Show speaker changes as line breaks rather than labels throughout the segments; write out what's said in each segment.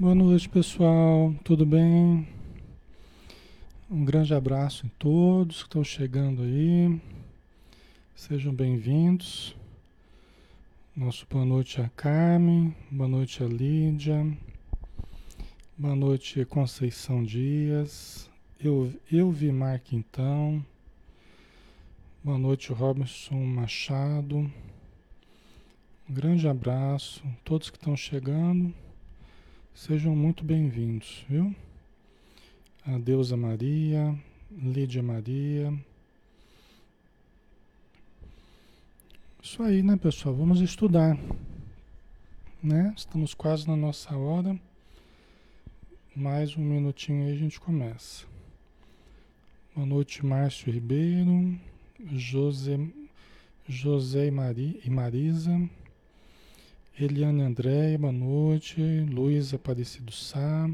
Boa noite, pessoal. Tudo bem? Um grande abraço em todos que estão chegando aí. Sejam bem-vindos. Nosso boa noite a Carmen, boa noite a Lídia, boa noite Conceição Dias, eu, eu vi Marquintão, boa noite Robinson Machado. Um grande abraço, todos que estão chegando. Sejam muito bem-vindos, viu? A Deusa Maria, Lídia Maria. Isso aí, né, pessoal? Vamos estudar, né? Estamos quase na nossa hora. Mais um minutinho aí a gente começa. Boa noite, Márcio Ribeiro, José, José e, Mari, e Marisa. Eliane André, boa noite. Luiz Aparecido Sá.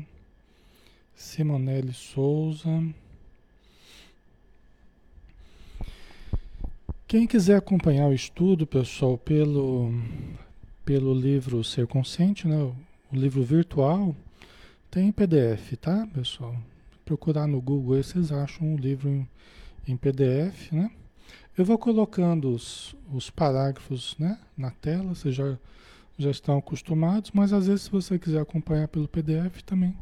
Simonelli Souza. Quem quiser acompanhar o estudo, pessoal, pelo, pelo livro Ser Consciente, né? o livro virtual, tem PDF, tá, pessoal? Procurar no Google vocês acham o livro em, em PDF, né? Eu vou colocando os, os parágrafos né, na tela, vocês já já estão acostumados, mas às vezes se você quiser acompanhar pelo PDF também,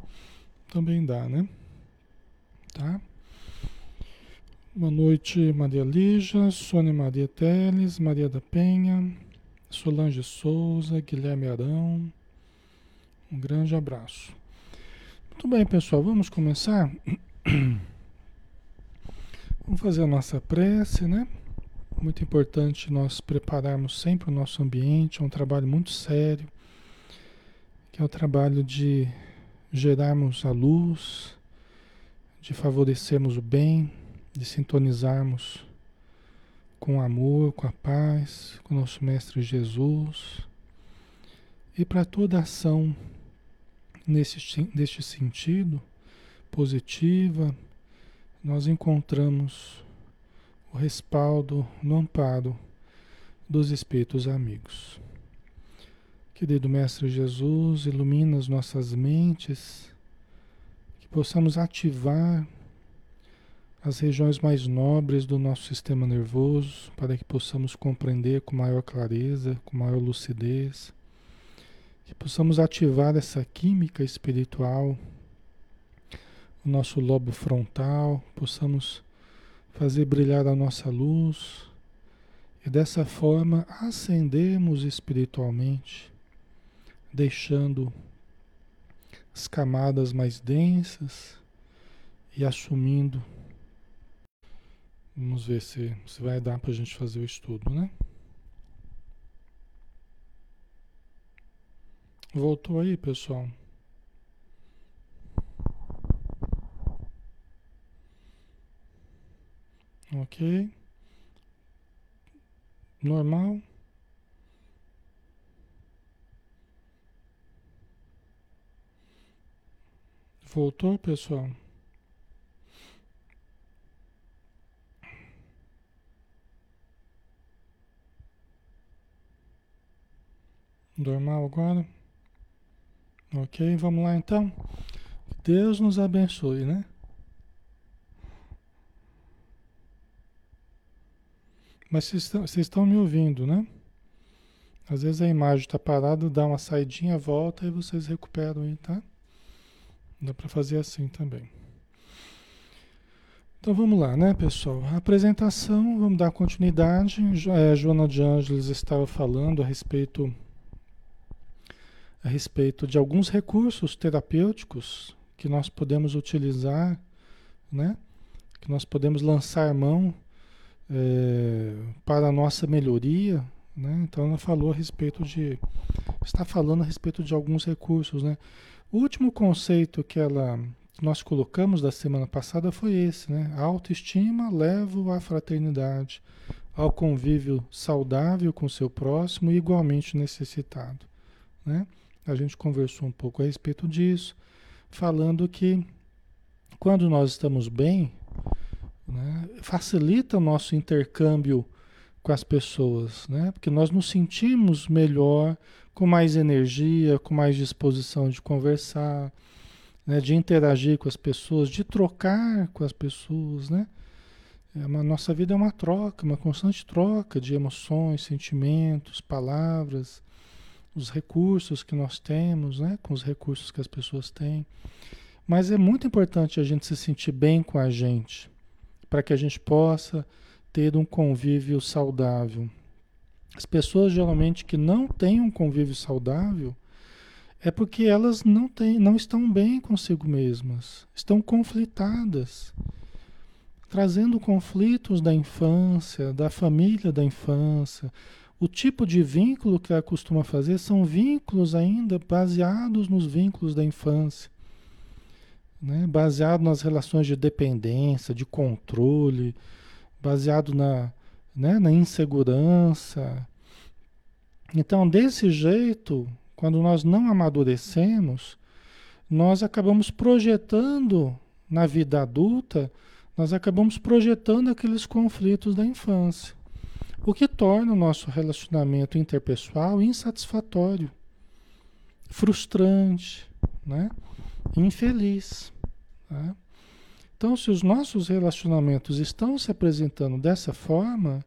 também dá, né? Tá? Boa noite, Maria Lígia, Sônia Maria Teles, Maria da Penha, Solange Souza, Guilherme Arão. Um grande abraço. Muito bem, pessoal, vamos começar? Vamos fazer a nossa prece, né? Muito importante nós prepararmos sempre o nosso ambiente, é um trabalho muito sério, que é o trabalho de gerarmos a luz, de favorecermos o bem, de sintonizarmos com o amor, com a paz, com o nosso Mestre Jesus. E para toda ação nesse, neste sentido, positiva, nós encontramos o respaldo no amparo dos Espíritos amigos. Querido Mestre Jesus, ilumina as nossas mentes, que possamos ativar as regiões mais nobres do nosso sistema nervoso, para que possamos compreender com maior clareza, com maior lucidez, que possamos ativar essa química espiritual, o nosso lobo frontal, possamos fazer brilhar a nossa luz e dessa forma ascendermos espiritualmente, deixando as camadas mais densas e assumindo. Vamos ver se, se vai dar para a gente fazer o estudo, né? Voltou aí, pessoal? Ok. Normal. Voltou, pessoal? Normal agora? Ok, vamos lá então. Deus nos abençoe, né? Mas vocês estão, me ouvindo, né? Às vezes a imagem está parada, dá uma saidinha, volta e vocês recuperam aí, tá? Dá para fazer assim também. Então vamos lá, né, pessoal? A apresentação, vamos dar continuidade. É, Joana de Ângeles estava falando a respeito a respeito de alguns recursos terapêuticos que nós podemos utilizar, né? Que nós podemos lançar mão é, para a nossa melhoria, né? Então ela falou a respeito de, está falando a respeito de alguns recursos, né? O último conceito que ela nós colocamos da semana passada foi esse, né? A autoestima leva à fraternidade, ao convívio saudável com seu próximo e igualmente necessitado, né? A gente conversou um pouco a respeito disso, falando que quando nós estamos bem, né? Facilita o nosso intercâmbio com as pessoas, né? Porque nós nos sentimos melhor, com mais energia, com mais disposição de conversar, né? de interagir com as pessoas, de trocar com as pessoas, né? É uma, nossa vida é uma troca, uma constante troca de emoções, sentimentos, palavras, os recursos que nós temos, né? Com os recursos que as pessoas têm. Mas é muito importante a gente se sentir bem com a gente, para que a gente possa ter um convívio saudável. As pessoas geralmente que não têm um convívio saudável é porque elas não, têm, não estão bem consigo mesmas, estão conflitadas, trazendo conflitos da infância, da família da infância. O tipo de vínculo que ela costuma fazer são vínculos ainda baseados nos vínculos da infância, né? baseado nas relações de dependência, de controle, baseado na, né, na insegurança. Então, desse jeito, quando nós não amadurecemos, nós acabamos projetando na vida adulta, nós acabamos projetando aqueles conflitos da infância, o que torna o nosso relacionamento interpessoal insatisfatório, frustrante, né? infeliz. Né? Então, se os nossos relacionamentos estão se apresentando dessa forma,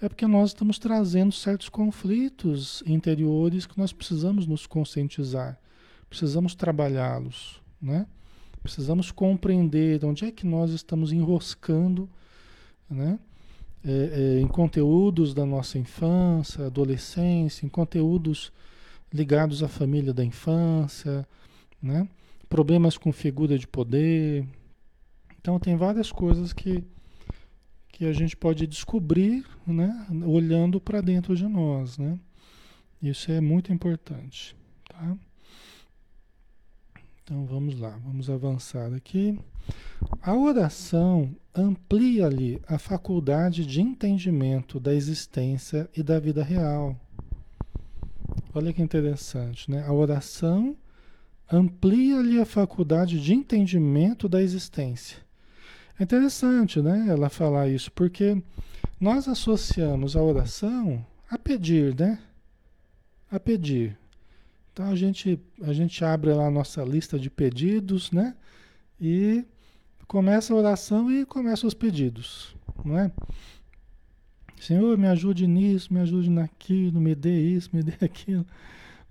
é porque nós estamos trazendo certos conflitos interiores que nós precisamos nos conscientizar, precisamos trabalhá-los, né? Precisamos compreender onde é que nós estamos enroscando, né? É, é, em conteúdos da nossa infância, adolescência, em conteúdos ligados à família da infância, né? Problemas com figura de poder, então tem várias coisas que, que a gente pode descobrir, né, olhando para dentro de nós, né? Isso é muito importante, tá? Então vamos lá, vamos avançar aqui. A oração amplia-lhe a faculdade de entendimento da existência e da vida real. Olha que interessante, né? A oração amplia-lhe a faculdade de entendimento da existência é interessante, né, ela falar isso, porque nós associamos a oração a pedir, né? A pedir. Então a gente, a gente abre lá a nossa lista de pedidos, né? E começa a oração e começa os pedidos, não é? Senhor, me ajude nisso, me ajude naquilo, me dê isso, me dê aquilo.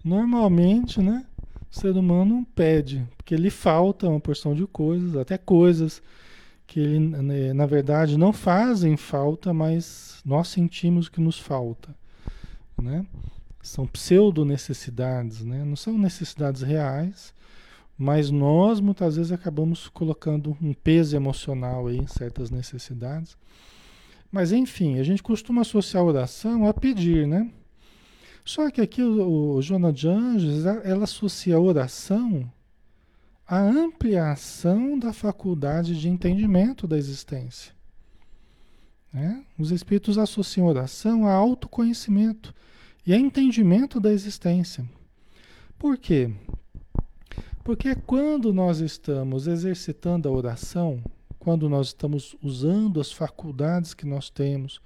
Normalmente, né? O ser humano pede, porque lhe falta uma porção de coisas, até coisas que ele, né, na verdade não fazem falta, mas nós sentimos que nos falta, né? São pseudo necessidades, né? Não são necessidades reais, mas nós muitas vezes acabamos colocando um peso emocional aí em certas necessidades. Mas enfim, a gente costuma associar a oração a pedir, né? Só que aqui o, o Joana de Anjos, ela associa a oração a ampliação da faculdade de entendimento da existência. Né? Os espíritos associam oração a autoconhecimento e a entendimento da existência. Por quê? Porque quando nós estamos exercitando a oração, quando nós estamos usando as faculdades que nós temos,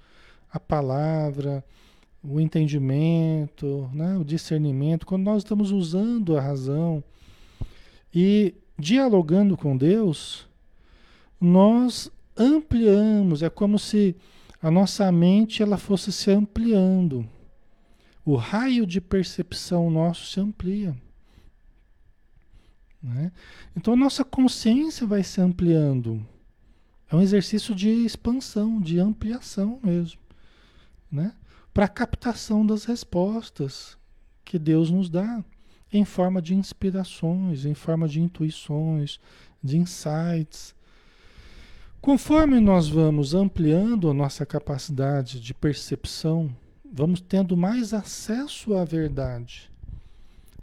a palavra, o entendimento, né, o discernimento, quando nós estamos usando a razão, e dialogando com Deus, nós ampliamos, é como se a nossa mente ela fosse se ampliando. O raio de percepção nosso se amplia. Né? Então a nossa consciência vai se ampliando. É um exercício de expansão, de ampliação mesmo. Né? Para captação das respostas que Deus nos dá em forma de inspirações, em forma de intuições, de insights. Conforme nós vamos ampliando a nossa capacidade de percepção, vamos tendo mais acesso à verdade.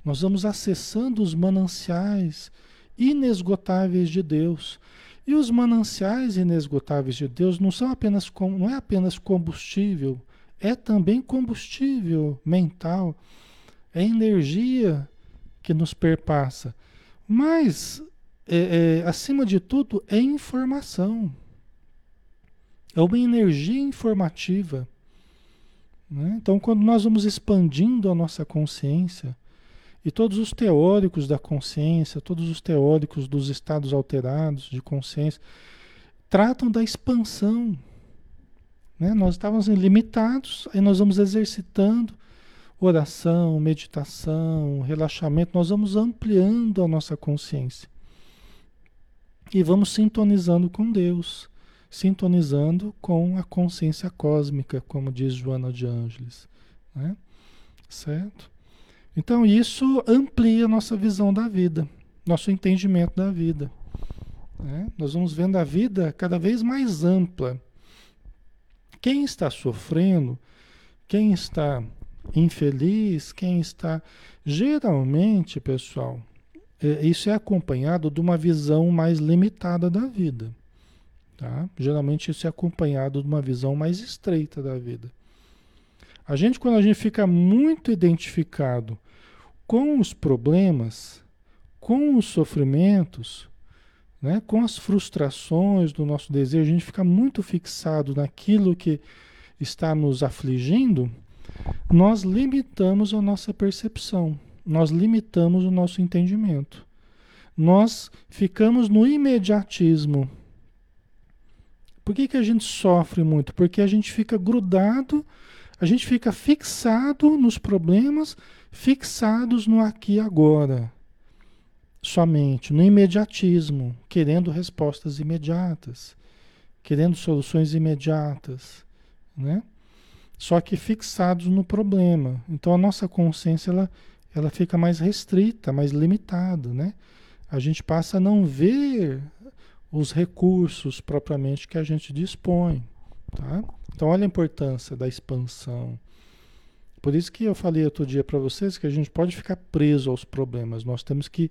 Nós vamos acessando os mananciais inesgotáveis de Deus. E os mananciais inesgotáveis de Deus não são apenas não é apenas combustível, é também combustível mental, é energia que nos perpassa. Mas, é, é, acima de tudo, é informação. É uma energia informativa. Né? Então, quando nós vamos expandindo a nossa consciência, e todos os teóricos da consciência, todos os teóricos dos estados alterados de consciência, tratam da expansão. Né? Nós estávamos limitados, aí nós vamos exercitando oração, meditação, relaxamento, nós vamos ampliando a nossa consciência. E vamos sintonizando com Deus, sintonizando com a consciência cósmica, como diz Joana de Ângeles. Né? Certo? Então isso amplia a nossa visão da vida, nosso entendimento da vida. Né? Nós vamos vendo a vida cada vez mais ampla. Quem está sofrendo, quem está infeliz, quem está. Geralmente, pessoal, é, isso é acompanhado de uma visão mais limitada da vida. Tá? Geralmente isso é acompanhado de uma visão mais estreita da vida. A gente, quando a gente fica muito identificado com os problemas, com os sofrimentos, né, com as frustrações do nosso desejo, a gente fica muito fixado naquilo que está nos afligindo, nós limitamos a nossa percepção, nós limitamos o nosso entendimento. Nós ficamos no imediatismo. Por que, que a gente sofre muito? Porque a gente fica grudado, a gente fica fixado nos problemas, fixados no aqui e agora. Somente, no imediatismo, querendo respostas imediatas, querendo soluções imediatas, né? só que fixados no problema. Então a nossa consciência ela, ela fica mais restrita, mais limitada, né? A gente passa a não ver os recursos propriamente que a gente dispõe, tá? Então olha a importância da expansão. Por isso que eu falei outro dia para vocês que a gente pode ficar preso aos problemas. Nós temos que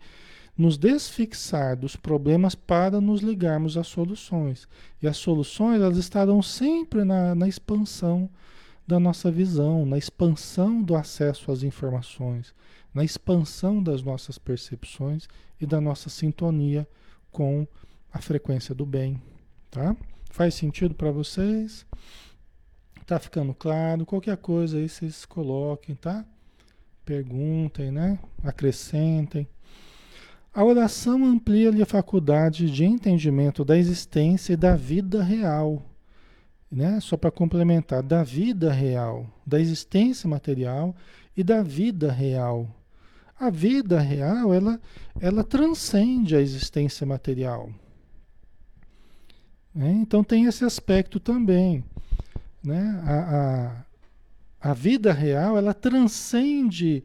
nos desfixar dos problemas para nos ligarmos às soluções. E as soluções elas estarão sempre na, na expansão da nossa visão, na expansão do acesso às informações, na expansão das nossas percepções e da nossa sintonia com a frequência do bem, tá? Faz sentido para vocês? Tá ficando claro? Qualquer coisa aí vocês coloquem, tá? Perguntem, né? Acrescentem. A oração amplia-lhe a faculdade de entendimento da existência e da vida real né? Só para complementar, da vida real, da existência material e da vida real. A vida real, ela, ela transcende a existência material. Né? Então tem esse aspecto também. Né? A, a, a vida real, ela transcende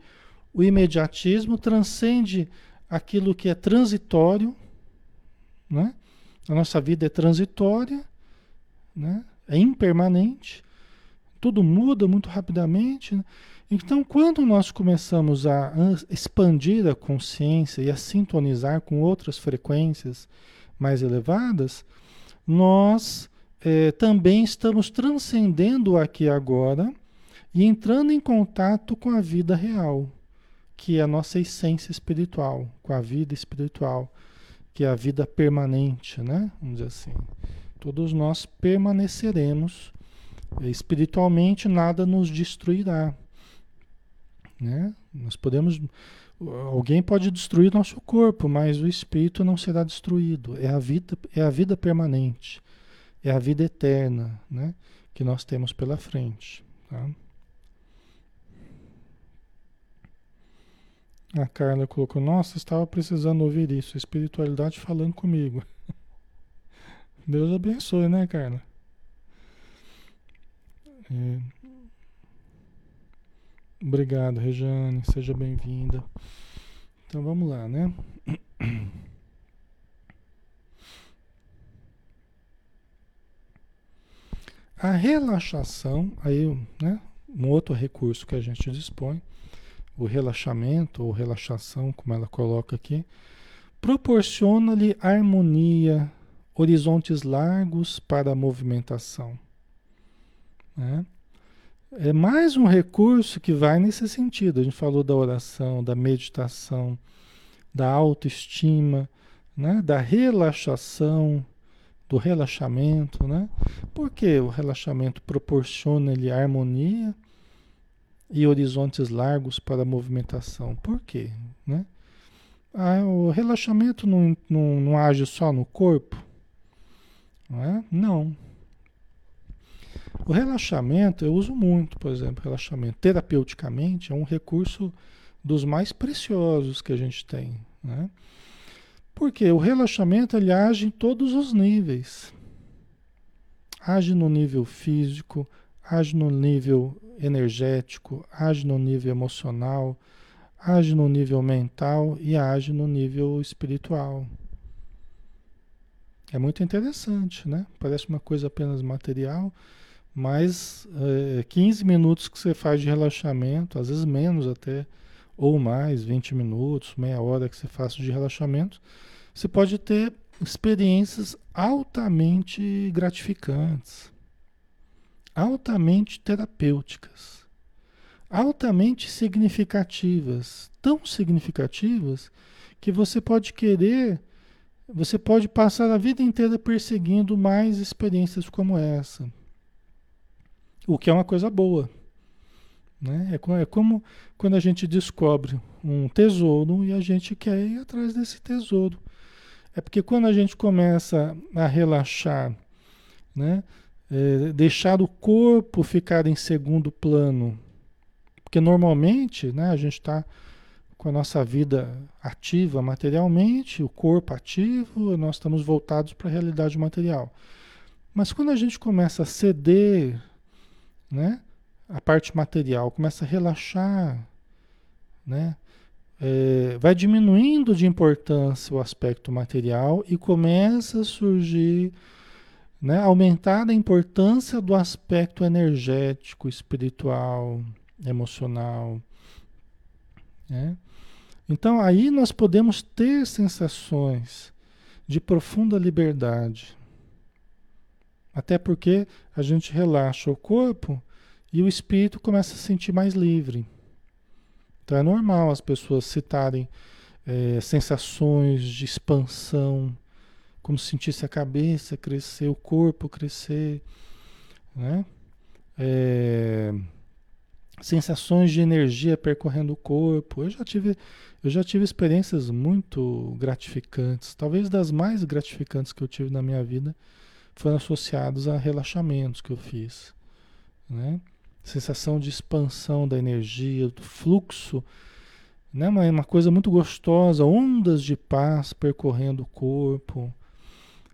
o imediatismo, transcende aquilo que é transitório. Né? A nossa vida é transitória, né? é impermanente, tudo muda muito rapidamente. Né? Então, quando nós começamos a expandir a consciência e a sintonizar com outras frequências mais elevadas, nós é, também estamos transcendendo aqui agora e entrando em contato com a vida real, que é a nossa essência espiritual, com a vida espiritual, que é a vida permanente, né? Vamos dizer assim todos nós permaneceremos espiritualmente, nada nos destruirá. Né? Nós podemos. Alguém pode destruir nosso corpo, mas o espírito não será destruído. É a vida, é a vida permanente, é a vida eterna, né? Que nós temos pela frente. Tá? A Carla colocou: Nossa, estava precisando ouvir isso. Espiritualidade falando comigo. Deus abençoe, né, Carla? É... Obrigado, Rejane. Seja bem-vinda. Então vamos lá, né? A relaxação, aí, né? Um outro recurso que a gente dispõe, o relaxamento ou relaxação, como ela coloca aqui, proporciona-lhe harmonia, horizontes largos para a movimentação. Né? É mais um recurso que vai nesse sentido. A gente falou da oração, da meditação, da autoestima, né? da relaxação, do relaxamento. Né? Porque o relaxamento proporciona-lhe harmonia, e horizontes largos para a movimentação. Por quê? Né? Ah, o relaxamento não, não, não age só no corpo? Não é? Não. O relaxamento, eu uso muito, por exemplo, relaxamento terapeuticamente é um recurso dos mais preciosos que a gente tem. Né? Porque o relaxamento ele age em todos os níveis. Age no nível físico, age no nível energético, age no nível emocional, age no nível mental e age no nível espiritual. É muito interessante, né? Parece uma coisa apenas material, mas é, 15 minutos que você faz de relaxamento, às vezes menos até, ou mais, 20 minutos, meia hora que você faça de relaxamento, você pode ter experiências altamente gratificantes, altamente terapêuticas, altamente significativas, tão significativas que você pode querer, você pode passar a vida inteira perseguindo mais experiências como essa. O que é uma coisa boa. Né? É, é como quando a gente descobre um tesouro e a gente quer ir atrás desse tesouro. É porque quando a gente começa a relaxar, né? É, deixar o corpo ficar em segundo plano, porque normalmente né, a gente está com a nossa vida ativa materialmente, o corpo ativo, nós estamos voltados para a realidade material. Mas quando a gente começa a ceder, né, a parte material, começa a relaxar, né, é, vai diminuindo de importância o aspecto material e começa a surgir, né, aumentar a importância do aspecto energético, espiritual, emocional. Né? Então aí nós podemos ter sensações de profunda liberdade. Até porque a gente relaxa o corpo e o espírito começa a se sentir mais livre. Então é normal as pessoas citarem é, sensações de expansão, como se sentisse a cabeça crescer, o corpo crescer, né? É, sensações de energia percorrendo o corpo. Eu já tive, eu já tive experiências muito gratificantes, talvez das mais gratificantes que eu tive na minha vida, foram associados a relaxamentos que eu fiz, né? sensação de expansão da energia, do fluxo, né? uma, uma coisa muito gostosa, ondas de paz percorrendo o corpo.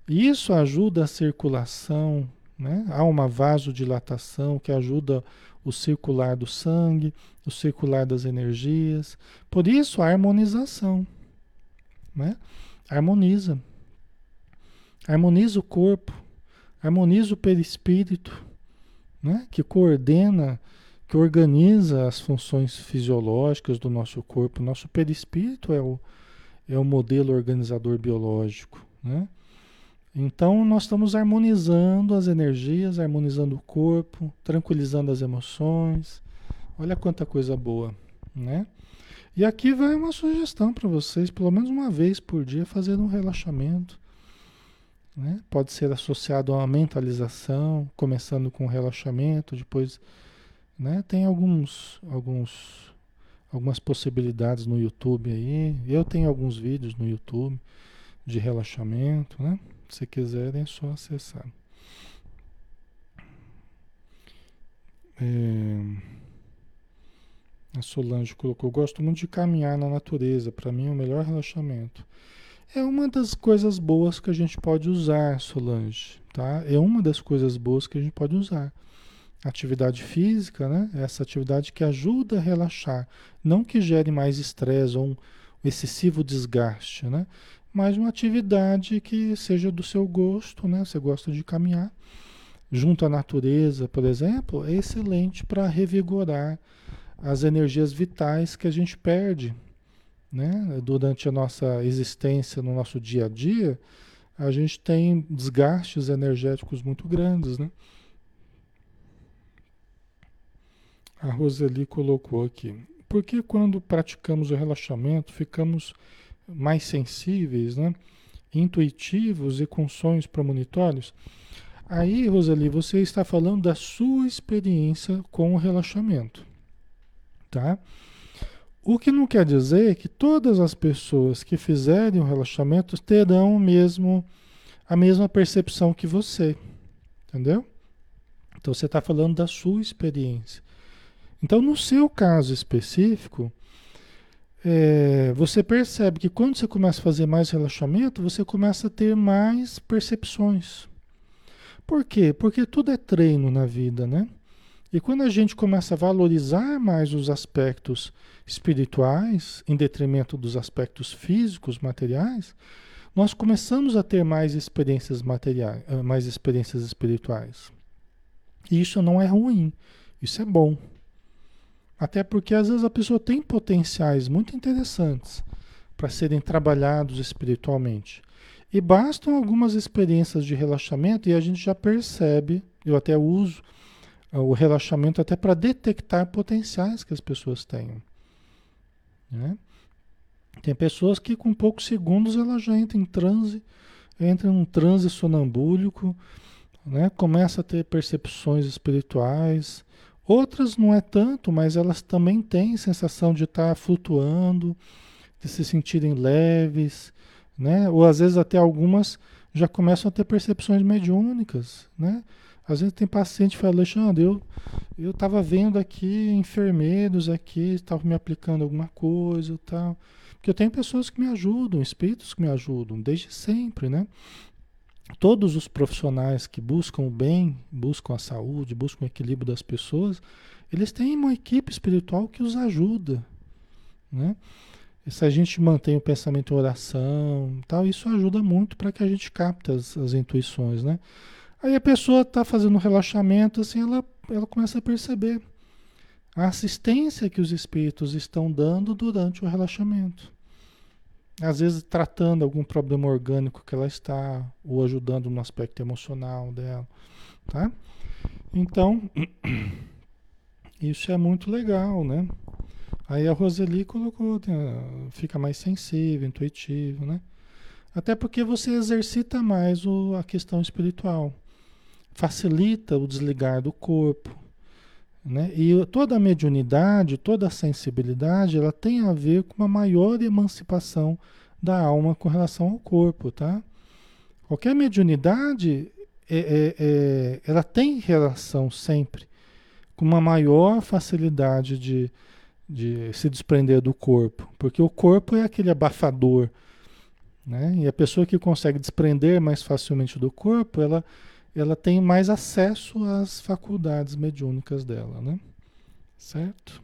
Isso ajuda a circulação, né? há uma vasodilatação que ajuda o circular do sangue, o circular das energias. Por isso, a harmonização. Né? Harmoniza. Harmoniza o corpo, harmoniza o perispírito né? que coordena, que organiza as funções fisiológicas do nosso corpo. Nosso perispírito é o, é o modelo organizador biológico. Né? Então, nós estamos harmonizando as energias, harmonizando o corpo, tranquilizando as emoções. Olha quanta coisa boa, né? E aqui vai uma sugestão para vocês, pelo menos uma vez por dia, fazer um relaxamento. Né? Pode ser associado a uma mentalização, começando com relaxamento, depois né? tem alguns, alguns, algumas possibilidades no YouTube aí. Eu tenho alguns vídeos no YouTube de relaxamento, né? Se quiserem é só acessar. É... A Solange colocou: Gosto muito de caminhar na natureza, para mim é o melhor relaxamento. É uma das coisas boas que a gente pode usar, Solange, tá? É uma das coisas boas que a gente pode usar. Atividade física, né? Essa atividade que ajuda a relaxar, não que gere mais estresse ou um excessivo desgaste, né? Mas uma atividade que seja do seu gosto, né? Você gosta de caminhar junto à natureza, por exemplo, é excelente para revigorar as energias vitais que a gente perde né? Durante a nossa existência, no nosso dia a dia, a gente tem desgastes energéticos muito grandes, né? A Roseli colocou aqui. Porque quando praticamos o relaxamento, ficamos mais sensíveis, né? intuitivos e com sonhos premonitórios? Aí, Roseli, você está falando da sua experiência com o relaxamento. tá? O que não quer dizer que todas as pessoas que fizerem o relaxamento terão mesmo, a mesma percepção que você, entendeu? Então você está falando da sua experiência. Então, no seu caso específico, é, você percebe que quando você começa a fazer mais relaxamento, você começa a ter mais percepções. Por quê? Porque tudo é treino na vida, né? E quando a gente começa a valorizar mais os aspectos espirituais, em detrimento dos aspectos físicos, materiais, nós começamos a ter mais experiências materiais, eh, mais experiências espirituais. E isso não é ruim, isso é bom. Até porque às vezes a pessoa tem potenciais muito interessantes para serem trabalhados espiritualmente. E bastam algumas experiências de relaxamento e a gente já percebe, eu até uso ah, o relaxamento até para detectar potenciais que as pessoas têm. Né? Tem pessoas que com poucos segundos ela já entra em transe, entra em um transe sonambúlico, né? começa a ter percepções espirituais, Outras não é tanto, mas elas também têm sensação de estar tá flutuando, de se sentirem leves, né? Ou às vezes até algumas já começam a ter percepções mediúnicas, né? Às vezes tem paciente que fala, Alexandre, eu eu estava vendo aqui enfermeiros aqui, estavam me aplicando alguma coisa tal. Porque eu tenho pessoas que me ajudam, espíritos que me ajudam, desde sempre, né? Todos os profissionais que buscam o bem, buscam a saúde, buscam o equilíbrio das pessoas, eles têm uma equipe espiritual que os ajuda, né? E se a gente mantém o pensamento em oração, tal, isso ajuda muito para que a gente capte as, as, intuições, né? Aí a pessoa está fazendo relaxamento, assim, ela, ela começa a perceber a assistência que os espíritos estão dando durante o relaxamento às vezes tratando algum problema orgânico que ela está, ou ajudando no aspecto emocional dela, tá? Então, isso é muito legal, né? Aí a Roseli colocou, fica mais sensível, intuitivo, né? Até porque você exercita mais o, a questão espiritual. Facilita o desligar do corpo, né? E toda a mediunidade, toda a sensibilidade, ela tem a ver com uma maior emancipação da alma com relação ao corpo, tá? Qualquer mediunidade, é, é, é, ela tem relação sempre com uma maior facilidade de, de se desprender do corpo, porque o corpo é aquele abafador, né? E a pessoa que consegue desprender mais facilmente do corpo, ela ela tem mais acesso às faculdades mediúnicas dela, né? Certo?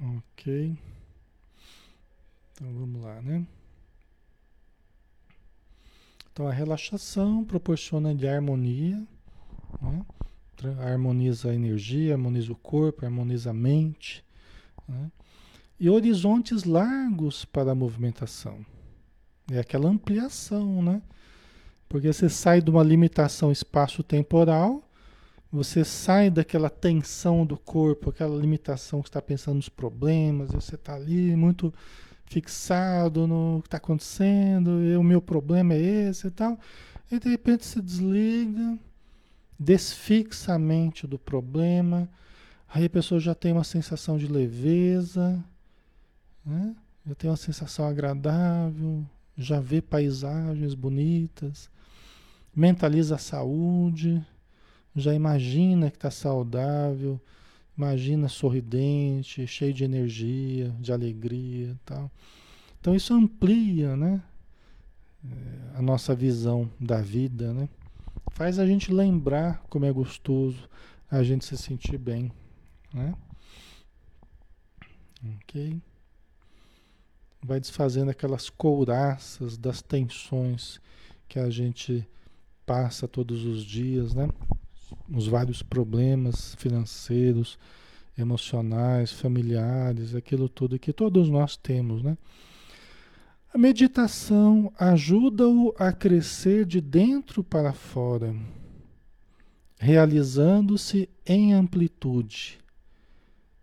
Ok. Então vamos lá, né? Então a relaxação proporciona de harmonia, né? harmoniza a energia, harmoniza o corpo, harmoniza a mente. Né? E horizontes largos para a movimentação. É aquela ampliação, né? Porque você sai de uma limitação espaço-temporal, você sai daquela tensão do corpo, aquela limitação que está pensando nos problemas, você está ali muito fixado no que está acontecendo, e o meu problema é esse e tal. E de repente se desliga, desfixa a mente do problema, aí a pessoa já tem uma sensação de leveza, né? Já tem uma sensação agradável, já vê paisagens bonitas, mentaliza a saúde, já imagina que está saudável, imagina sorridente, cheio de energia, de alegria tal. Então isso amplia né? Eh, a nossa visão da vida, né? Faz a gente lembrar como é gostoso a gente se sentir bem, né? Ok? Vai desfazendo aquelas couraças das tensões que a gente passa todos os dias, né? Os vários problemas financeiros, emocionais, familiares, aquilo tudo que todos nós temos, né? A meditação ajuda-o a crescer de dentro para fora, realizando-se em amplitude,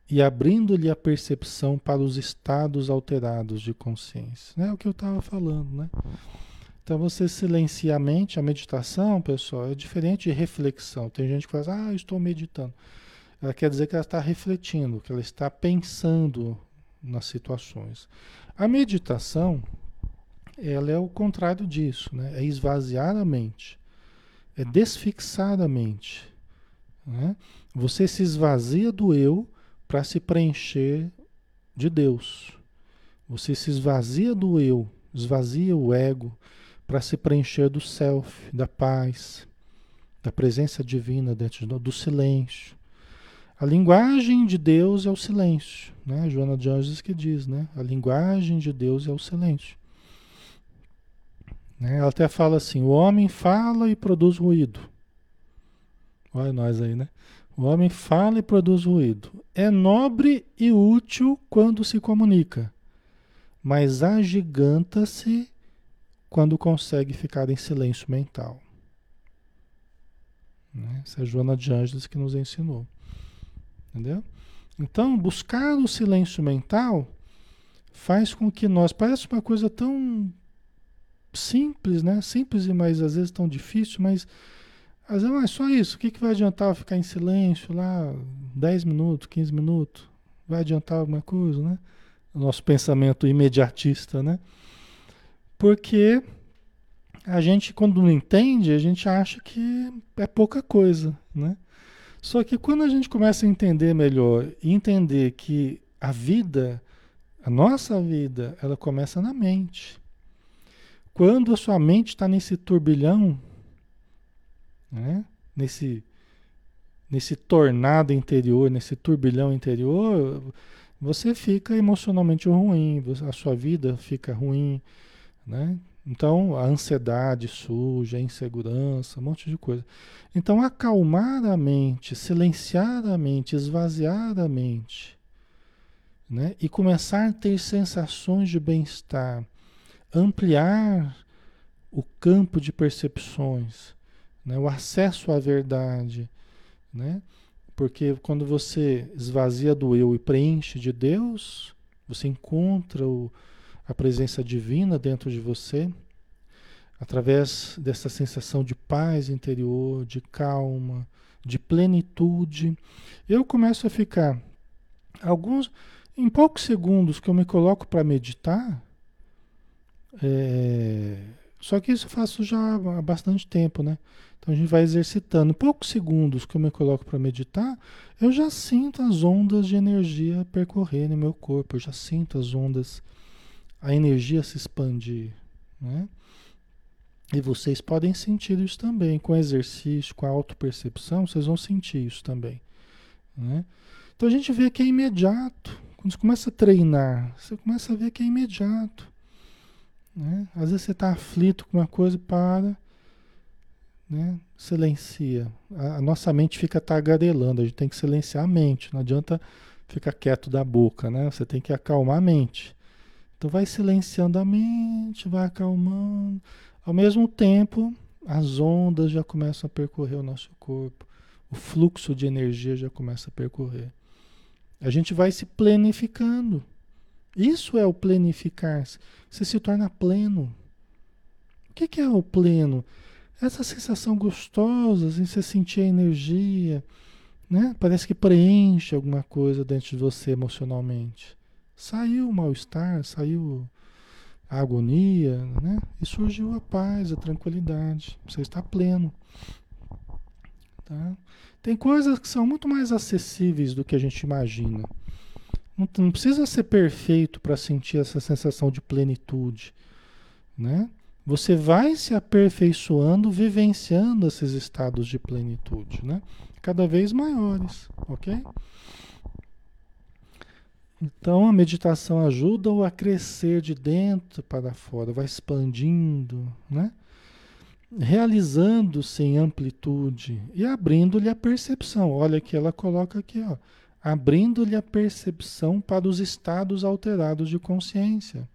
e abrindo-lhe a percepção para os estados alterados de consciência. É né? o que eu estava falando, né? Então você silencia a mente, a meditação, pessoal, é diferente de reflexão. Tem gente que fala, ah, eu estou meditando. Ela quer dizer que ela está refletindo, que ela está pensando nas situações. A meditação, ela é o contrário disso, né? É esvaziar a mente, é desfixar a mente. Né? Você se esvazia do eu para se preencher de Deus. Você se esvazia do eu, esvazia o ego para se preencher do self, da paz, da presença divina dentro do, silêncio. A linguagem de Deus é o silêncio, né? Joana de Anjos que diz, né? A linguagem de Deus é o silêncio. Né? Ela até fala assim: o homem fala e produz ruído. Olha nós aí, né? O homem fala e produz ruído. É nobre e útil quando se comunica, mas agiganta-se quando consegue ficar em silêncio mental. Né? Essa é a Joana de Ângeles que nos ensinou. Entendeu? Então, buscar o silêncio mental faz com que nós. Parece uma coisa tão simples, né? Simples e mais às vezes tão difícil, mas às vezes é só isso. O que, que vai adiantar ficar em silêncio lá 10 minutos, 15 minutos? Vai adiantar alguma coisa, né? O nosso pensamento imediatista, né? Porque a gente, quando não entende, a gente acha que é pouca coisa, né? Só que quando a gente começa a entender melhor e entender que a vida, a nossa vida, ela começa na mente. Quando a sua mente está nesse turbilhão, né? nesse, nesse tornado interior, nesse turbilhão interior, você fica emocionalmente ruim, a sua vida fica ruim, né? Então, a ansiedade surge, a insegurança, um monte de coisa. Então, acalmar a mente, silenciar a mente, esvaziar a mente, né? e começar a ter sensações de bem-estar, ampliar o campo de percepções, né? o acesso à verdade. Né? Porque quando você esvazia do eu e preenche de Deus, você encontra o a presença divina dentro de você, através dessa sensação de paz interior, de calma, de plenitude, eu começo a ficar alguns em poucos segundos que eu me coloco para meditar. É, só que isso eu faço já há bastante tempo, né? Então a gente vai exercitando. Poucos segundos que eu me coloco para meditar, eu já sinto as ondas de energia percorrendo meu corpo, eu já sinto as ondas a energia se expandir. Né? E vocês podem sentir isso também. Com exercício, com a autopercepção, vocês vão sentir isso também. Né? Então a gente vê que é imediato. Quando você começa a treinar, você começa a ver que é imediato. Né? Às vezes você está aflito com uma coisa, para, né? silencia. A, a, nossa mente fica tagarelando, a gente tem que silenciar a mente. Não adianta ficar quieto da boca, né? Você tem que acalmar a mente. Então vai silenciando a mente, vai acalmando. Ao mesmo tempo, as ondas já começam a percorrer o nosso corpo. O fluxo de energia já começa a percorrer. A gente vai se plenificando. Isso é o plenificar-se. Você se torna pleno. O que, que é o pleno? Essa sensação gostosa, assim, você sentir a energia, né? Parece que preenche alguma coisa dentro de você emocionalmente. Saiu o mal-estar, saiu a agonia, né? E surgiu a paz, a tranquilidade. Você está pleno. Tá? Tem coisas que são muito mais acessíveis do que a gente imagina. Não, não precisa ser perfeito para sentir essa sensação de plenitude, né? Você vai se aperfeiçoando, vivenciando esses estados de plenitude, né? Cada vez maiores, ok? Então a meditação ajuda-o a crescer de dentro para fora, vai expandindo, né? realizando-se em amplitude e abrindo-lhe a percepção. Olha que ela coloca aqui, ó, abrindo-lhe a percepção para os estados alterados de consciência.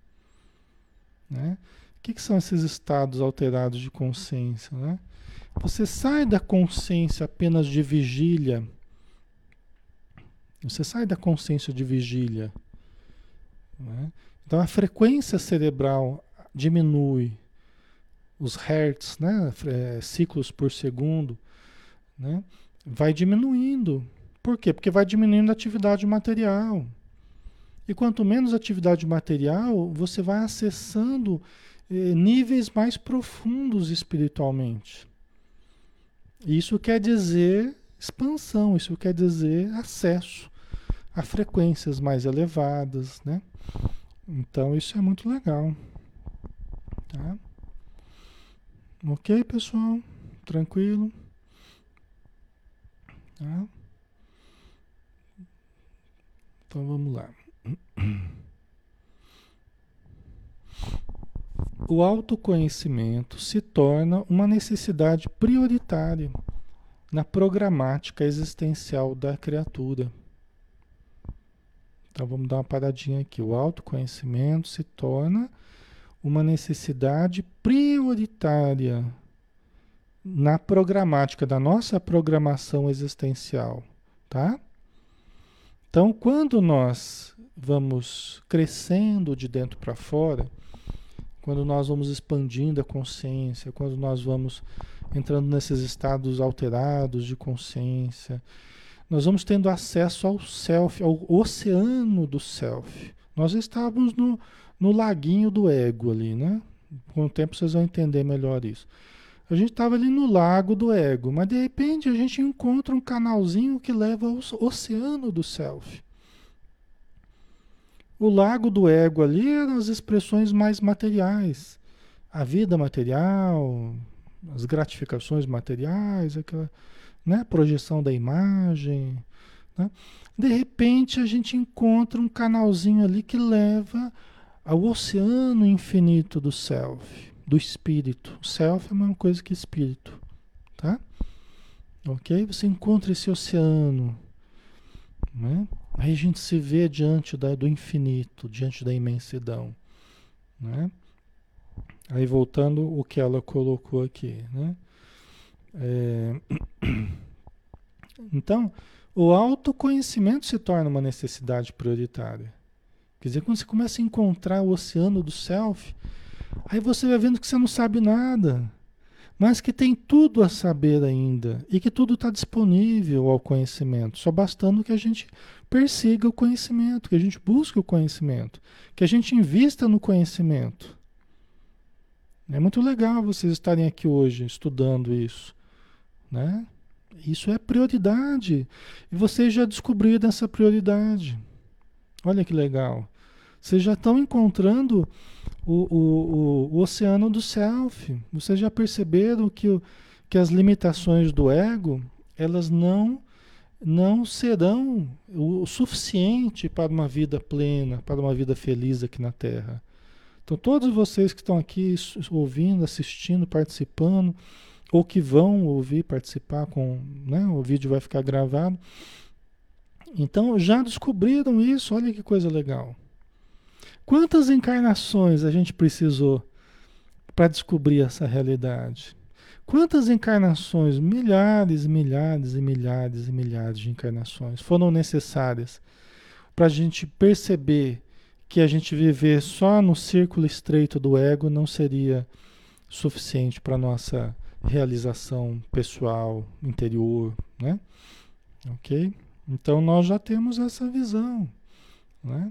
Né? Que, que são esses estados alterados de consciência? Né? Você sai da consciência apenas de vigília você sai da consciência de vigília. Né? Então a frequência cerebral diminui. os hertz, né? É, ciclos por segundo, né? vai diminuindo. Por quê? Porque vai diminuindo a atividade material. E quanto menos atividade material, você vai acessando níveis mais profundos espiritualmente. Isso quer dizer expansão, isso quer dizer acesso a frequências mais elevadas, né? Então isso é muito legal. Tá? Ok, pessoal? Tranquilo? Tá? Então vamos lá. O autoconhecimento se torna uma necessidade prioritária na programática existencial da criatura. Então vamos dar uma paradinha aqui. O autoconhecimento se torna uma necessidade prioritária na programática da nossa programação existencial, tá? Então, quando nós vamos crescendo de dentro para fora, quando nós vamos expandindo a consciência, quando nós vamos entrando nesses estados alterados de consciência, nós vamos tendo acesso ao self, ao oceano do self. Nós estávamos no, no laguinho do ego ali, né? Com o tempo vocês vão entender melhor isso. A gente estava ali no lago do ego, mas de repente a gente encontra um canalzinho que leva ao oceano do self. O lago do ego ali eram as expressões mais materiais. A vida material, as gratificações materiais, aquela né, projeção da imagem. Né? De repente a gente encontra um canalzinho ali que leva ao oceano infinito do self do espírito. Self é a mesma coisa que espírito, tá? Ok? Você encontra esse oceano, né? Aí a gente se vê diante da, do infinito, diante da imensidão, né? Aí voltando o que ela colocou aqui, né? É... Então, o autoconhecimento se torna uma necessidade prioritária. Quer dizer, quando você começa a encontrar o oceano do self, Aí você vai vendo que você não sabe nada, mas que tem tudo a saber ainda e que tudo está disponível ao conhecimento, só bastando que a gente persiga o conhecimento, que a gente busque o conhecimento, que a gente invista no conhecimento. É muito legal vocês estarem aqui hoje estudando isso, né? Isso é prioridade. E vocês já descobriram essa prioridade. Olha que legal. Vocês já estão encontrando o, o, o, o, oceano do self. Vocês já perceberam que, que as limitações do ego, elas não, não serão o suficiente para uma vida plena, para uma vida feliz aqui na Terra. Então, todos vocês que estão aqui ouvindo, assistindo, participando, ou que vão ouvir, participar com, né, o vídeo vai ficar gravado. Então, já descobriram isso, olha que coisa legal. Quantas encarnações a gente precisou para descobrir essa realidade? Quantas encarnações, milhares, milhares e milhares e milhares de encarnações foram necessárias para a gente perceber que a gente viver só no círculo estreito do ego não seria suficiente para nossa realização pessoal, interior, né? Ok? Então nós já temos essa visão, né?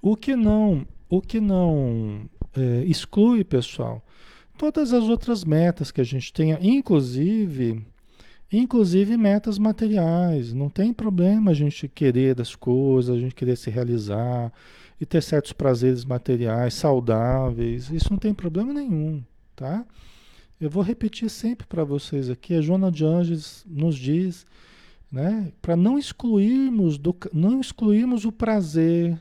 O que não, o que não é, exclui, pessoal, todas as outras metas que a gente tenha, inclusive, inclusive metas materiais. Não tem problema a gente querer das coisas, a gente querer se realizar e ter certos prazeres materiais saudáveis. Isso não tem problema nenhum, tá? Eu vou repetir sempre para vocês aqui. A Joana de Anjos nos diz né? Para não excluirmos do, não excluirmos o prazer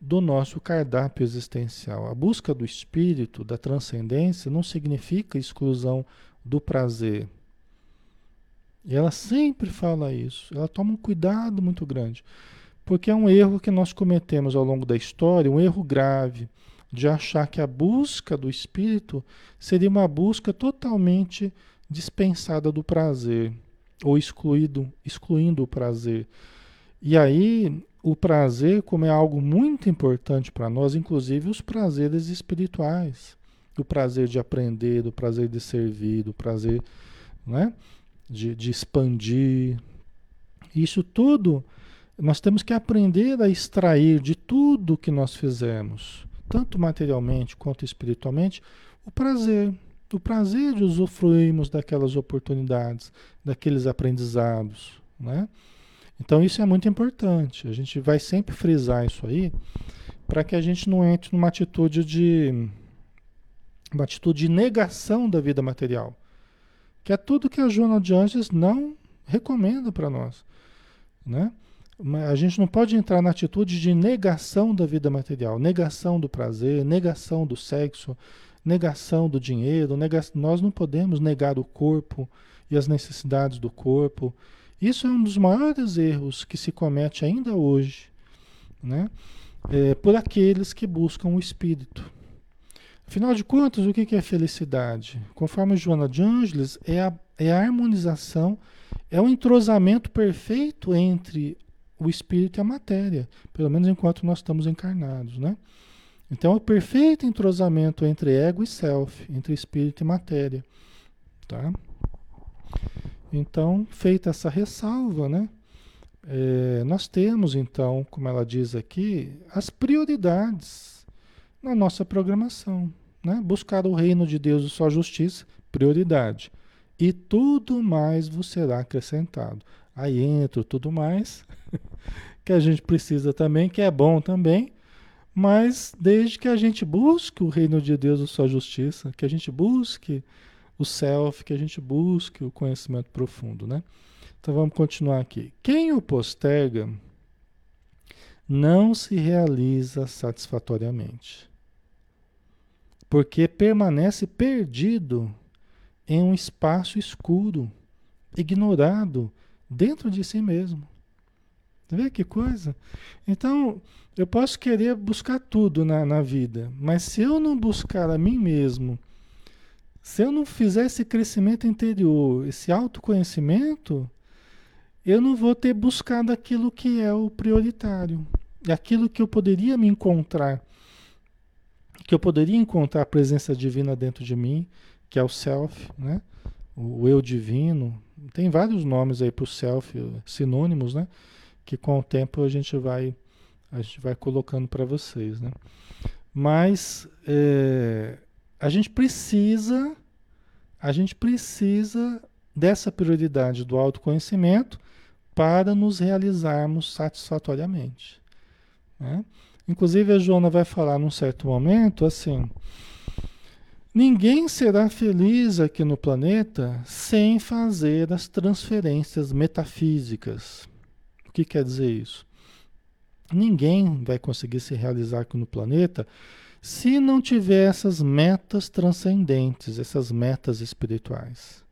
do nosso cardápio existencial. A busca do espírito, da transcendência, não significa exclusão do prazer. E ela sempre fala isso. Ela toma um cuidado muito grande. Porque é um erro que nós cometemos ao longo da história, um erro grave, de achar que a busca do espírito seria uma busca totalmente dispensada do prazer ou excluído, excluindo o prazer. E aí o prazer como é algo muito importante para nós, inclusive os prazeres espirituais, o prazer de aprender, do prazer de servir, do prazer né, de, de expandir. Isso tudo nós temos que aprender a extrair de tudo que nós fizemos, tanto materialmente quanto espiritualmente, o prazer. O prazer de usufruirmos daquelas oportunidades, daqueles aprendizados. Né? Então isso é muito importante. A gente vai sempre frisar isso aí para que a gente não entre numa atitude de uma atitude de negação da vida material, que é tudo que a Joana de Anjos não recomenda para nós, né? A gente não pode entrar na atitude de negação da vida material, negação do prazer, negação do sexo, negação do dinheiro. Nega... Nós não podemos negar o corpo e as necessidades do corpo. Isso é um dos maiores erros que se comete ainda hoje, né? É, por aqueles que buscam o espírito. Afinal de contas, o que é felicidade? Conforme Joana de Ângeles, é a, é a harmonização, é o entrosamento perfeito entre o espírito e a matéria, pelo menos enquanto nós estamos encarnados, né? Então, é o perfeito entrosamento entre ego e self, entre espírito e matéria, tá? Então, feita essa ressalva, né? É, nós temos, então, como ela diz aqui, as prioridades na nossa programação. Né? Buscar o reino de Deus e sua justiça, prioridade. E tudo mais vos será acrescentado. Aí entra tudo mais que a gente precisa também, que é bom também, mas desde que a gente busque o reino de Deus e sua justiça, que a gente busque o self, que a gente busque o conhecimento profundo, né? Então vamos continuar aqui. Quem o posterga não se realiza satisfatoriamente, porque permanece perdido em um espaço escuro, ignorado dentro de si mesmo. Vê que coisa? Então, eu posso querer buscar tudo na, na vida, mas se eu não buscar a mim mesmo, se eu não fizer esse crescimento interior, esse autoconhecimento, eu não vou ter buscado aquilo que é o prioritário, aquilo que eu poderia me encontrar, que eu poderia encontrar a presença divina dentro de mim, que é o self, né? o eu divino. Tem vários nomes aí para o self, sinônimos, né? Que com o tempo a gente vai, a gente vai colocando para vocês, né? Mas é, a gente precisa, a gente precisa dessa prioridade do autoconhecimento para nos realizarmos satisfatoriamente. Né? Inclusive a Joana vai falar num certo momento assim: ninguém será feliz aqui no planeta sem fazer as transferências metafísicas. Que quer dizer isso? Ninguém vai conseguir se realizar aqui no planeta se não tiver essas metas transcendentes, essas metas espirituais.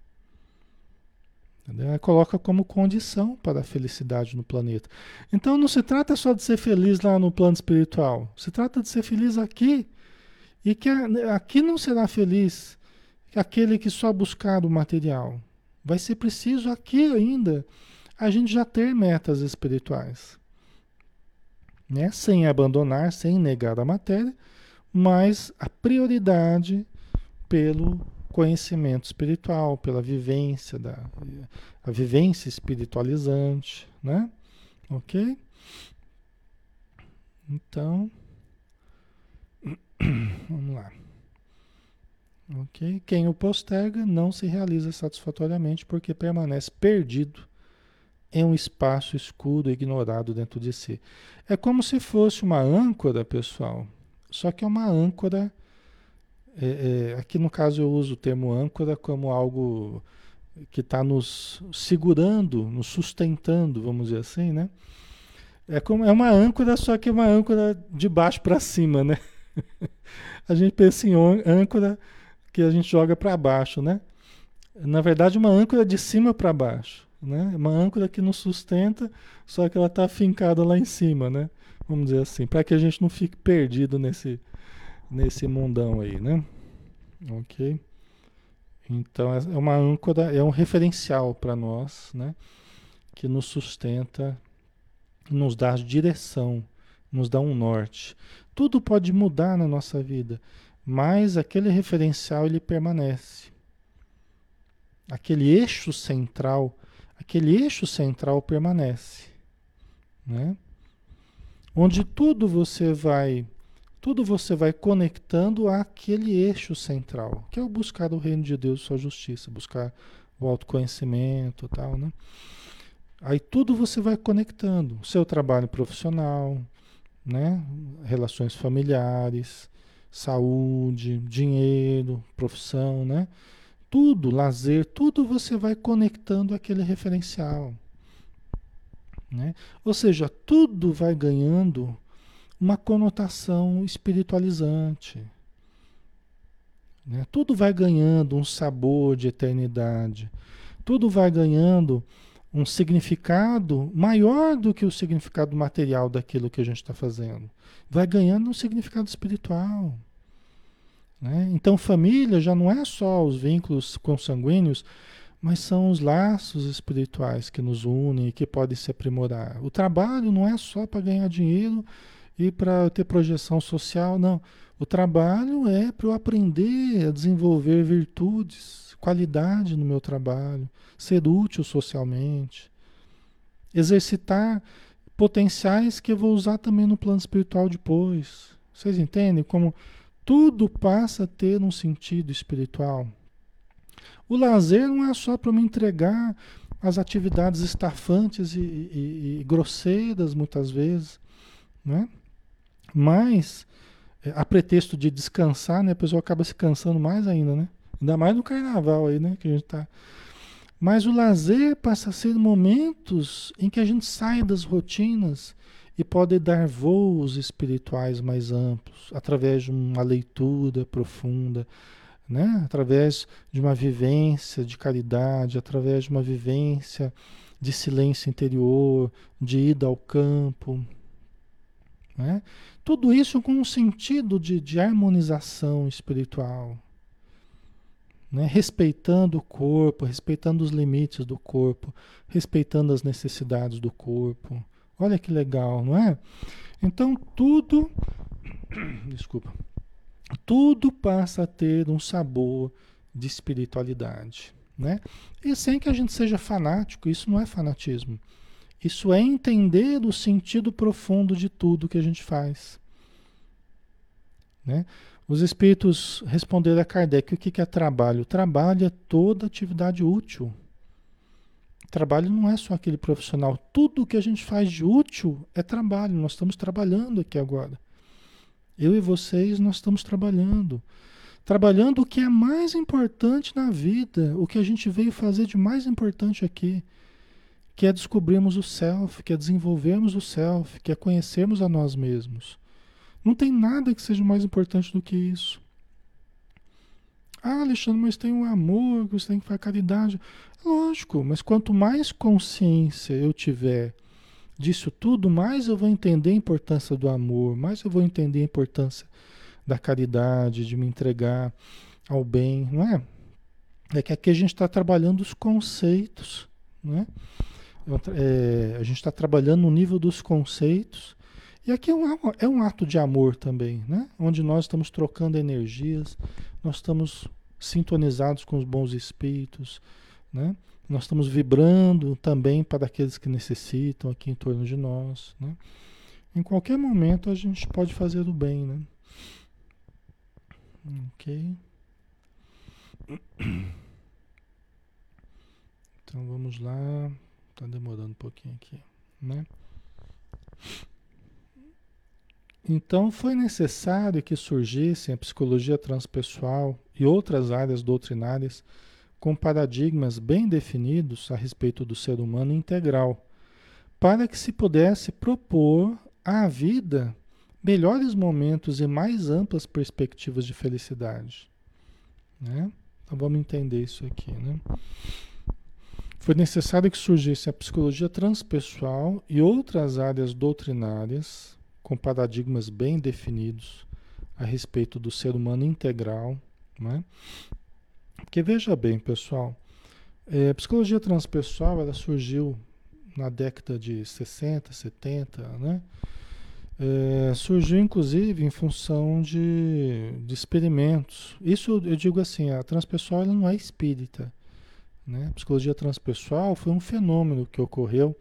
Entendeu? Coloca como condição para a felicidade no planeta. Então não se trata só de ser feliz lá no plano espiritual, se trata de ser feliz aqui. E que aqui não será feliz aquele que só buscar o material. Vai ser preciso aqui ainda a gente já ter metas espirituais. Né? Sem abandonar, sem negar a matéria, mas a prioridade pelo conhecimento espiritual, pela vivência da a vivência espiritualizante, né? OK? Então, vamos lá. OK? Quem o posterga não se realiza satisfatoriamente porque permanece perdido em um espaço escuro ignorado dentro de si. É como se fosse uma âncora, pessoal, só que é uma âncora. É, é, aqui no caso eu uso o termo âncora como algo que está nos segurando, nos sustentando, vamos dizer assim, né? É como é uma âncora, só que é uma âncora de baixo para cima, né? a gente pensa em âncora que a gente joga para baixo, né? Na verdade, uma âncora de cima para baixo, né? Uma âncora que nos sustenta, só que ela está fincada lá em cima, né? Vamos dizer assim, para que a gente não fique perdido nesse, nesse mundão aí, né? Ok? Então é uma âncora, é um referencial para nós, né? Que nos sustenta nos dá direção, nos dá um norte. Tudo pode mudar na nossa vida, mas aquele referencial ele permanece. Aquele eixo central, aquele eixo central permanece, né? Onde tudo você vai, tudo você vai conectando àquele eixo central, que é o buscar o reino de Deus, sua justiça, buscar o autoconhecimento, tal, né? Aí tudo você vai conectando, seu trabalho profissional, né? Relações familiares, saúde, dinheiro, profissão, né? Tudo, lazer, tudo você vai conectando aquele referencial. Né? Ou seja, tudo vai ganhando uma conotação espiritualizante. Né? Tudo vai ganhando um sabor de eternidade. Tudo vai ganhando um significado maior do que o significado material daquilo que a gente está fazendo. Vai ganhando um significado espiritual. Né? Então, família já não é só os vínculos consanguíneos, mas são os laços espirituais que nos unem e que podem se aprimorar. O trabalho não é só para ganhar dinheiro e para ter projeção social, não. O trabalho é para eu aprender a desenvolver virtudes, qualidade no meu trabalho ser útil socialmente, exercitar potenciais que eu vou usar também no plano espiritual depois. Vocês entendem como tudo passa a ter um sentido espiritual? O lazer não é só para me entregar as atividades estafantes e, e, e, grosseiras muitas vezes, né? Mas é, a pretexto de descansar, né, a pessoa acaba se cansando mais ainda, né? Ainda mais no carnaval aí, né, que a gente está mas o lazer passa a ser momentos em que a gente sai das rotinas e pode dar voos espirituais mais amplos, através de uma leitura profunda, né? através de uma vivência de caridade, através de uma vivência de silêncio interior, de ida ao campo. Né? Tudo isso com um sentido de, de harmonização espiritual né? respeitando o corpo, respeitando os limites do corpo, respeitando as necessidades do corpo. Olha que legal, não é? Então tudo, desculpa, tudo passa a ter um sabor de espiritualidade, né? E sem que a gente seja fanático, isso não é fanatismo. Isso é entender o sentido profundo de tudo que a gente faz. Né? Os espíritos responderam a Kardec o que é trabalho. Trabalho é toda atividade útil. Trabalho não é só aquele profissional. Tudo que a gente faz de útil é trabalho. Nós estamos trabalhando aqui agora. Eu e vocês, nós estamos trabalhando. Trabalhando o que é mais importante na vida, o que a gente veio fazer de mais importante aqui, que é descobrirmos o self, que é desenvolvermos o self, que é conhecermos a nós mesmos. Não tem nada que seja mais importante do que isso. Ah, Alexandre, mas tem um amor, você tem que fazer caridade. Lógico, mas quanto mais consciência eu tiver disso tudo, mais eu vou entender a importância do amor, mais eu vou entender a importância da caridade, de me entregar ao bem, não é? É que aqui a gente está trabalhando os conceitos, né? É, a gente está trabalhando no nível dos conceitos e aqui é um, é um ato de amor também, né? Onde nós estamos trocando energias, nós estamos sintonizados com os bons espíritos, né? Nós estamos vibrando também para aqueles que necessitam aqui em torno de nós, né? Em qualquer momento a gente pode fazer o bem, né? Ok. Então vamos lá. Tá demorando um pouquinho aqui, né? Então foi necessário que surgissem a psicologia transpessoal e outras áreas doutrinárias com paradigmas bem definidos a respeito do ser humano integral, para que se pudesse propor à vida melhores momentos e mais amplas perspectivas de felicidade. Né? Então vamos entender isso aqui. Né? Foi necessário que surgisse a psicologia transpessoal e outras áreas doutrinárias com paradigmas bem definidos a respeito do ser humano integral, né? Porque veja bem, pessoal, é, a psicologia transpessoal ela surgiu na década de 60, 70, né? É, surgiu inclusive em função de, de experimentos. Isso eu digo assim, a transpessoal não é espírita. Né? A psicologia transpessoal foi um fenômeno que ocorreu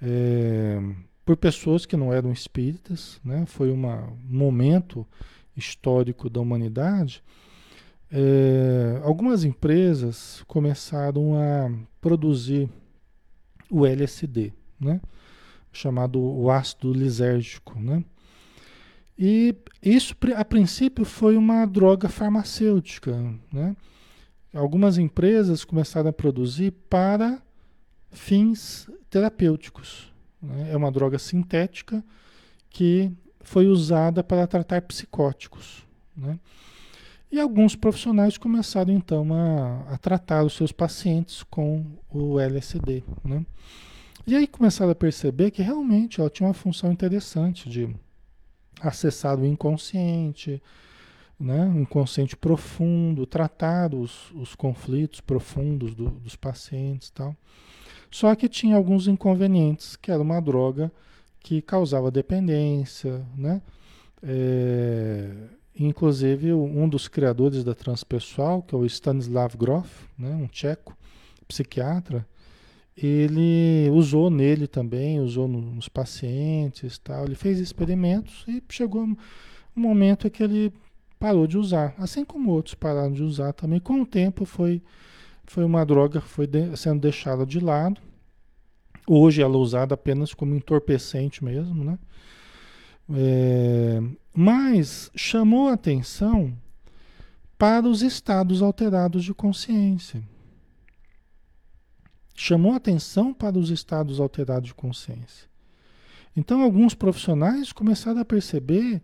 é, por pessoas que não eram espíritas, né? foi uma, um momento histórico da humanidade. É, algumas empresas começaram a produzir o LSD, né? chamado o ácido lisérgico. Né? E isso, a princípio, foi uma droga farmacêutica. Né? Algumas empresas começaram a produzir para fins terapêuticos. Né? É uma droga sintética que foi usada para tratar psicóticos. Né? E alguns profissionais começaram então a, a, tratar os seus pacientes com o LSD. Né? E aí começaram a perceber que realmente ela tinha uma função interessante de acessar o inconsciente, né? um inconsciente profundo, tratar os, os conflitos profundos do, dos pacientes tal. Só que tinha alguns inconvenientes, que era uma droga que causava dependência, né? É, inclusive um dos criadores da transpessoal, que é o Stanislav Grof, né? um tcheco, psiquiatra, ele usou nele também, usou nos pacientes, tal. Ele fez experimentos e chegou um momento em que ele parou de usar, assim como outros pararam de usar também. Com o tempo foi, foi uma droga que foi de, sendo deixada de lado. Hoje ela é usada apenas como entorpecente mesmo, né? É, mas chamou atenção para os estados alterados de consciência. Chamou atenção para os estados alterados de consciência. Então, alguns profissionais começaram a perceber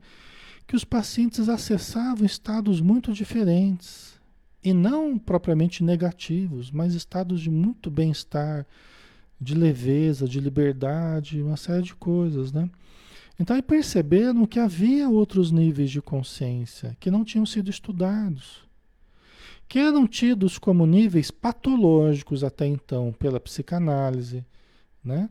que os pacientes acessavam estados muito diferentes e não propriamente negativos, mas estados de muito bem-estar, de leveza, de liberdade, uma série de coisas, né? Então aí perceberam que havia outros níveis de consciência que não tinham sido estudados, que eram tidos como níveis patológicos até então pela psicanálise, né?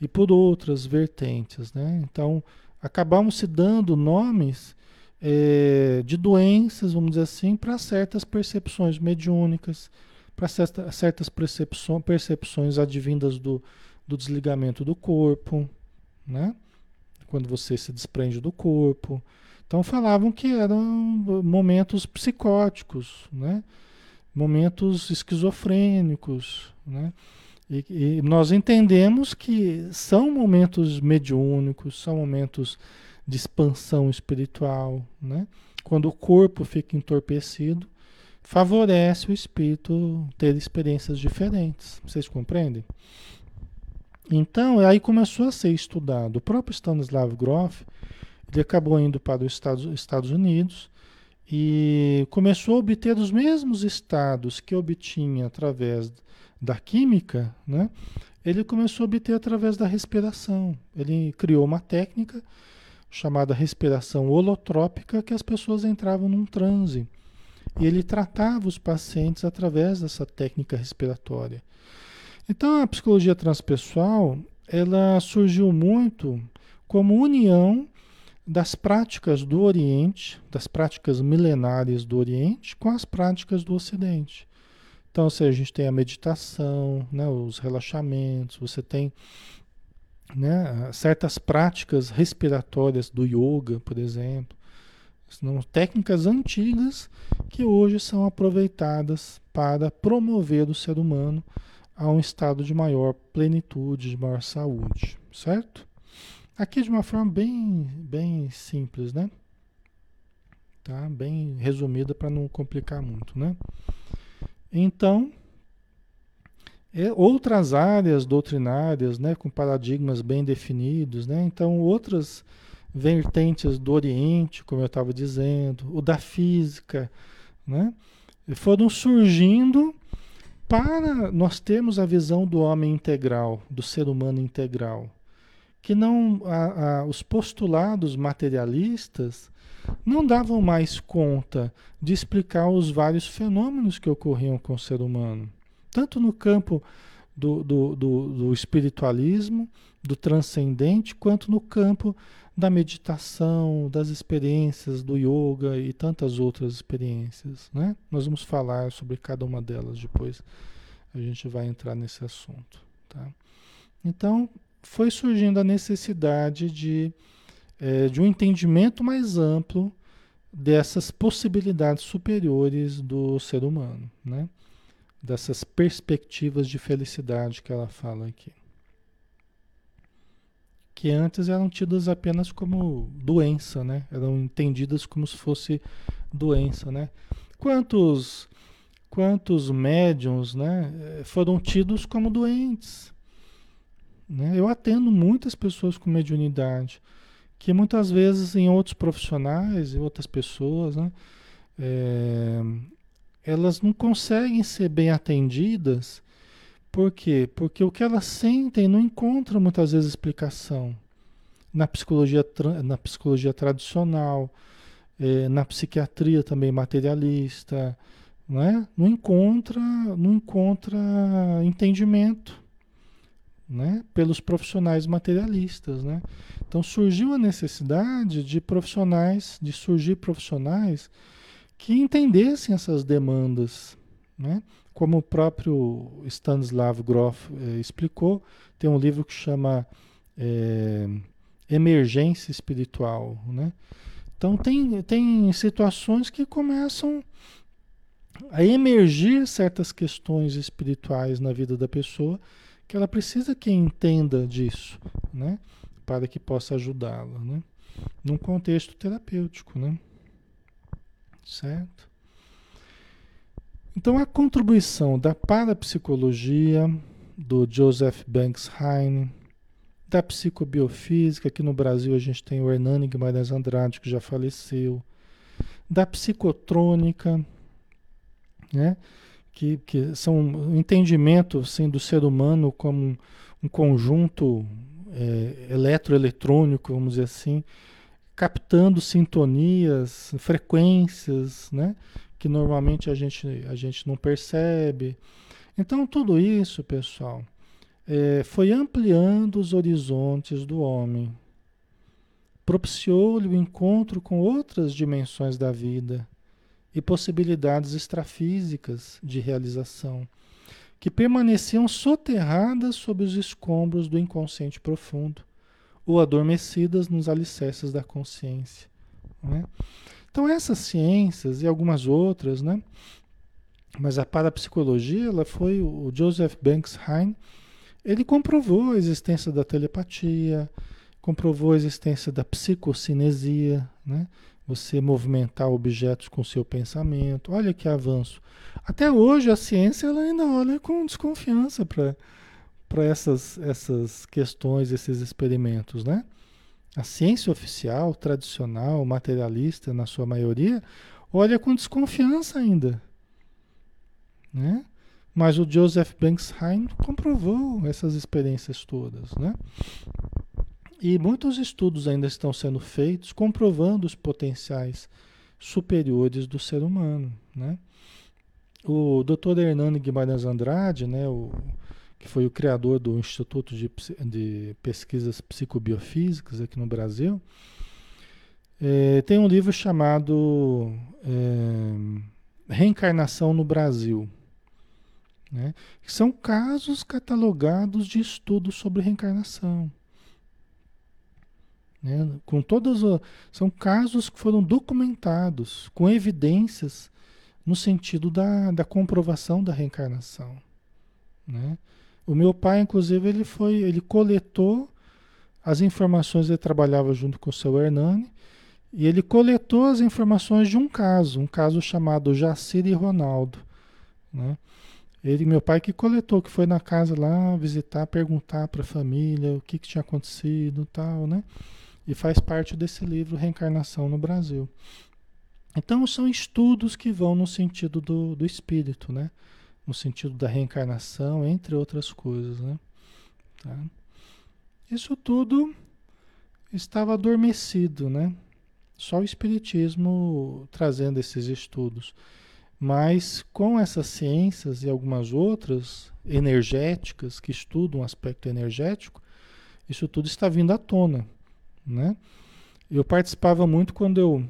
E por outras vertentes, né? Então acabamos se dando nomes é, de doenças, vamos dizer assim, para certas percepções mediúnicas, para certas percepções, percepções advindas do, do desligamento do corpo, né? quando você se desprende do corpo. Então falavam que eram momentos psicóticos, né? momentos esquizofrênicos, né? E, e, nós entendemos que são momentos mediúnicos, são momentos de expansão espiritual, né? Quando o corpo fica entorpecido, favorece o espírito ter experiências diferentes. Vocês compreendem? Então, aí começou a ser estudado. O próprio Stanislav Grof, ele acabou indo para os Estados, Estados Unidos e começou a obter os mesmos estados que obtinha através da química, né? Ele começou a obter através da respiração. Ele criou uma técnica chamada respiração holotrópica que as pessoas entravam num transe. E ele tratava os pacientes através dessa técnica respiratória. Então a psicologia transpessoal, ela surgiu muito como união das práticas do Oriente, das práticas milenares do Oriente com as práticas do Ocidente. Então, se a gente tem a meditação, né, os relaxamentos, você tem né, certas práticas respiratórias do yoga, por exemplo, são técnicas antigas que hoje são aproveitadas para promover o ser humano a um estado de maior plenitude, de maior saúde, certo? Aqui de uma forma bem, bem simples, né? Tá? Bem resumida para não complicar muito, né? Então, é, outras áreas doutrinárias, né, com paradigmas bem definidos, né? Então, outras vertentes do Oriente, como eu estava dizendo, o da física, né? Foram surgindo para nós termos a visão do homem integral, do ser humano integral, que não a, a, os postulados materialistas não davam mais conta de explicar os vários fenômenos que ocorriam com o ser humano, tanto no campo do, do, do, do espiritualismo, do transcendente, quanto no campo da meditação, das experiências do yoga e tantas outras experiências, né? Nós vamos falar sobre cada uma delas depois. A gente vai entrar nesse assunto, tá? Então, foi surgindo a necessidade de, é, de um entendimento mais amplo dessas possibilidades superiores do ser humano, né? Dessas perspectivas de felicidade que ela fala aqui que antes eram tidas apenas como doença, né? Eram entendidas como se fosse doença, né? Quantos quantos médiums, né, foram tidos como doentes? Né? Eu atendo muitas pessoas com mediunidade que muitas vezes em outros profissionais e outras pessoas, né, é, elas não conseguem ser bem atendidas por quê? Porque o que elas sentem não encontra muitas vezes explicação na psicologia, na psicologia tradicional, é, na psiquiatria também materialista, não, é? não encontra, não encontra entendimento, né? Pelos profissionais materialistas, né? Então surgiu a necessidade de profissionais, de surgir profissionais que entendessem essas demandas, né? Como o próprio Stanislav Grof eh, explicou, tem um livro que chama eh, Emergência Espiritual. Né? Então, tem, tem situações que começam a emergir certas questões espirituais na vida da pessoa que ela precisa que entenda disso, né? Para que possa ajudá-la, né? Num contexto terapêutico, né? Certo? Então, a contribuição da parapsicologia, do Joseph Banks Heine, da psicobiofísica, aqui no Brasil a gente tem o Hernani Guimarães Andrade, que já faleceu, da psicotrônica, né? que, que são um entendimento assim, do ser humano como um, um conjunto é, eletroeletrônico, vamos dizer assim, captando sintonias, frequências, né? que normalmente a gente, a gente não percebe. Então, tudo isso, pessoal, é, foi ampliando os horizontes do homem, propiciou-lhe o encontro com outras dimensões da vida e possibilidades extrafísicas de realização, que permaneciam soterradas sob os escombros do inconsciente profundo ou adormecidas nos alicerces da consciência. Né? Então essas ciências e algumas outras, né? Mas a parapsicologia, ela foi o Joseph Banks Hine, ele comprovou a existência da telepatia, comprovou a existência da psicocinesia, né? Você movimentar objetos com seu pensamento. Olha que avanço. Até hoje a ciência ela ainda olha com desconfiança para para essas, essas questões, esses experimentos, né? A ciência oficial, tradicional, materialista, na sua maioria, olha com desconfiança ainda. Né? Mas o Joseph Banksheim comprovou essas experiências todas. Né? E muitos estudos ainda estão sendo feitos comprovando os potenciais superiores do ser humano. Né? O Dr. Hernani Guimarães Andrade, né, o que foi o criador do Instituto de, de Pesquisas Psicobiofísicas aqui no Brasil, é, tem um livro chamado é, Reencarnação no Brasil. Né? Que são casos catalogados de estudos sobre reencarnação. Né? Com todas são casos que foram documentados com evidências no sentido da, da comprovação da reencarnação. Né? O meu pai, inclusive, ele foi, ele coletou as informações, ele trabalhava junto com o seu Hernani, e ele coletou as informações de um caso, um caso chamado Jacir e Ronaldo. Né? Ele, meu pai, que coletou, que foi na casa lá visitar, perguntar para a família o que, que tinha acontecido tal, né? E faz parte desse livro Reencarnação no Brasil. Então, são estudos que vão no sentido do, do espírito, né? No sentido da reencarnação, entre outras coisas. Né? Tá? Isso tudo estava adormecido, né? Só o Espiritismo trazendo esses estudos. Mas com essas ciências e algumas outras energéticas que estudam o aspecto energético, isso tudo está vindo à tona, né? Eu participava muito quando eu,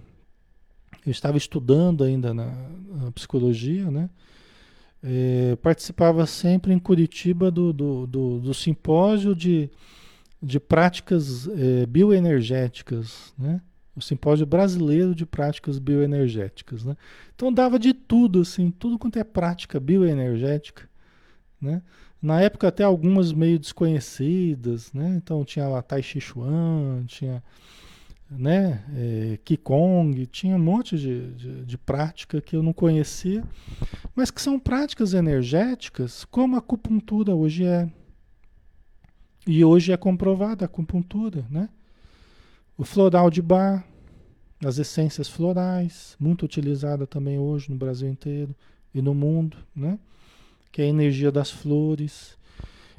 eu estava estudando ainda na, na psicologia, né? É, participava sempre em Curitiba do, do, do, do simpósio de, de práticas é, bioenergéticas, né? o simpósio brasileiro de práticas bioenergéticas, né? Então dava de tudo, assim, tudo quanto é prática bioenergética, né? Na época até algumas meio desconhecidas, né? Então tinha lá Tai Chi Chuan, tinha, né? É, Qigong, tinha um monte de, de, de prática que eu não conhecia, mas que são práticas energéticas, como a acupuntura hoje é. E hoje é comprovada a acupuntura, né? O floral de bar, as essências florais, muito utilizada também hoje no Brasil inteiro e no mundo, né? Que é a energia das flores.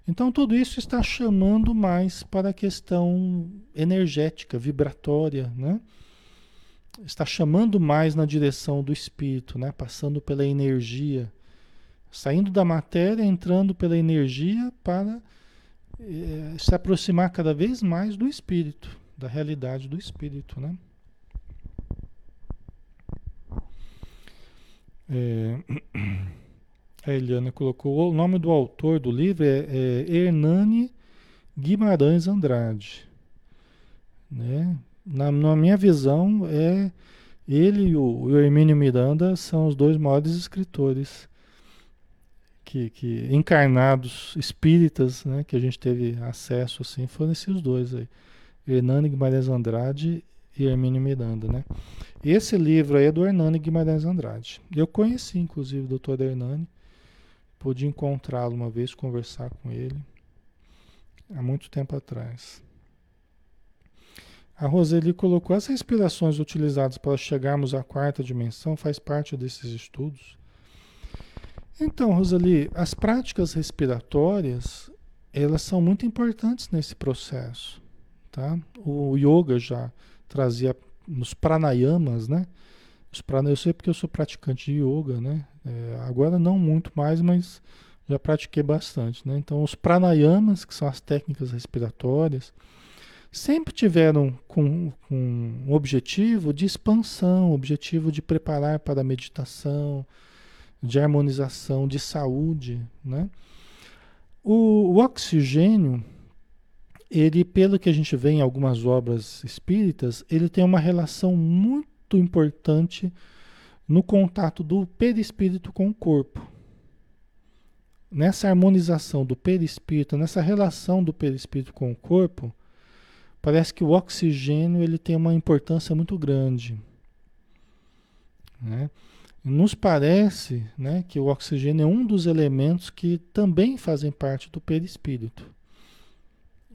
Então tudo isso está chamando mais para a questão energética, vibratória, né? Está chamando mais na direção do espírito, né? Passando pela energia, saindo da matéria, entrando pela energia para eh, se aproximar cada vez mais do espírito, da realidade do espírito, né? É, a Eliana colocou o nome do autor do livro é, é Hernani Guimarães Andrade, né? Na, na, minha visão é ele e o, o Hermínio Miranda são os dois maiores escritores que, que encarnados espíritas, né, que a gente teve acesso assim, foram esses dois aí. Hernani Guimarães Andrade e Hermínio Miranda, né? Esse livro aí é do Hernani Guimarães Andrade. Eu conheci, inclusive, o doutor Hernani. Pude encontrá-lo uma vez, conversar com ele. Há muito tempo atrás. A Roseli colocou as respirações utilizadas para chegarmos à quarta dimensão faz parte desses estudos. Então, Roseli, as práticas respiratórias, elas são muito importantes nesse processo. Tá? O yoga já trazia nos pranayamas, né? Os prana, eu sei porque eu sou praticante de yoga, né? É, agora não muito mais, mas já pratiquei bastante, né? Então os pranayamas, que são as técnicas respiratórias, sempre tiveram com, com um objetivo de expansão, objetivo de preparar para a meditação, de harmonização, de saúde, né? O, o oxigênio ele, pelo que a gente vê em algumas obras espíritas, ele tem uma relação muito importante no contato do perispírito com o corpo. Nessa harmonização do perispírito, nessa relação do perispírito com o corpo, parece que o oxigênio ele tem uma importância muito grande. Né? Nos parece né, que o oxigênio é um dos elementos que também fazem parte do perispírito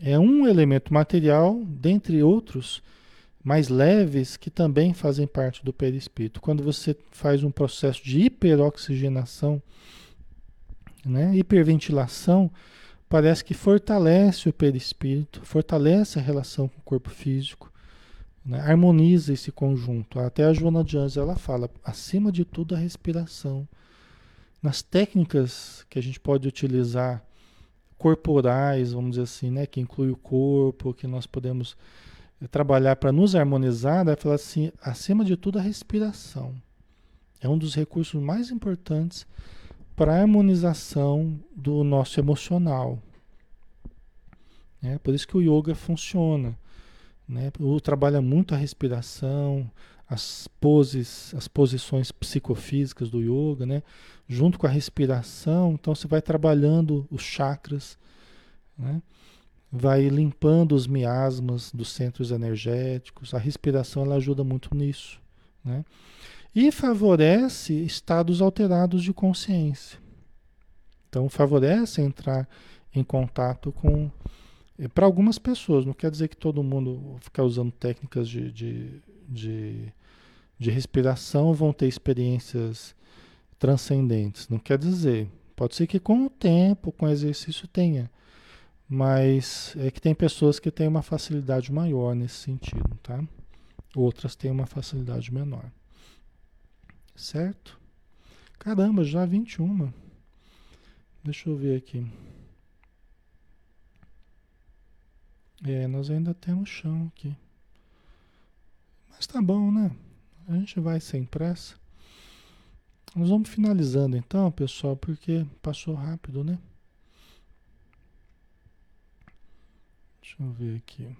é um elemento material, dentre outros mais leves, que também fazem parte do perispírito. Quando você faz um processo de hiperoxigenação, né, hiperventilação, parece que fortalece o perispírito, fortalece a relação com o corpo físico, né, harmoniza esse conjunto. Até a Joana de Anjos ela fala, acima de tudo, a respiração. Nas técnicas que a gente pode utilizar corporais, vamos dizer assim, né, que inclui o corpo, que nós podemos trabalhar para nos harmonizar, vai falar assim, acima de tudo a respiração. É um dos recursos mais importantes para a harmonização do nosso emocional. É por isso que o yoga funciona. Né? O trabalha muito a respiração, as poses, as posições psicofísicas do yoga, né? Junto com a respiração, então você vai trabalhando os chakras, né? Vai limpando os miasmas dos centros energéticos. A respiração ela ajuda muito nisso, né? E favorece estados alterados de consciência. Então favorece entrar em contato com eh, para algumas pessoas, não quer dizer que todo mundo ficar usando técnicas de, de, de de respiração vão ter experiências transcendentes. Não quer dizer. Pode ser que com o tempo, com o exercício tenha. Mas é que tem pessoas que têm uma facilidade maior nesse sentido, tá? Outras têm uma facilidade menor. Certo? Caramba, já 21. Deixa eu ver aqui. É, nós ainda temos chão aqui. Mas tá bom, né? A gente vai sem pressa. Nós vamos finalizando então, pessoal, porque passou rápido, né? Deixa eu ver aqui.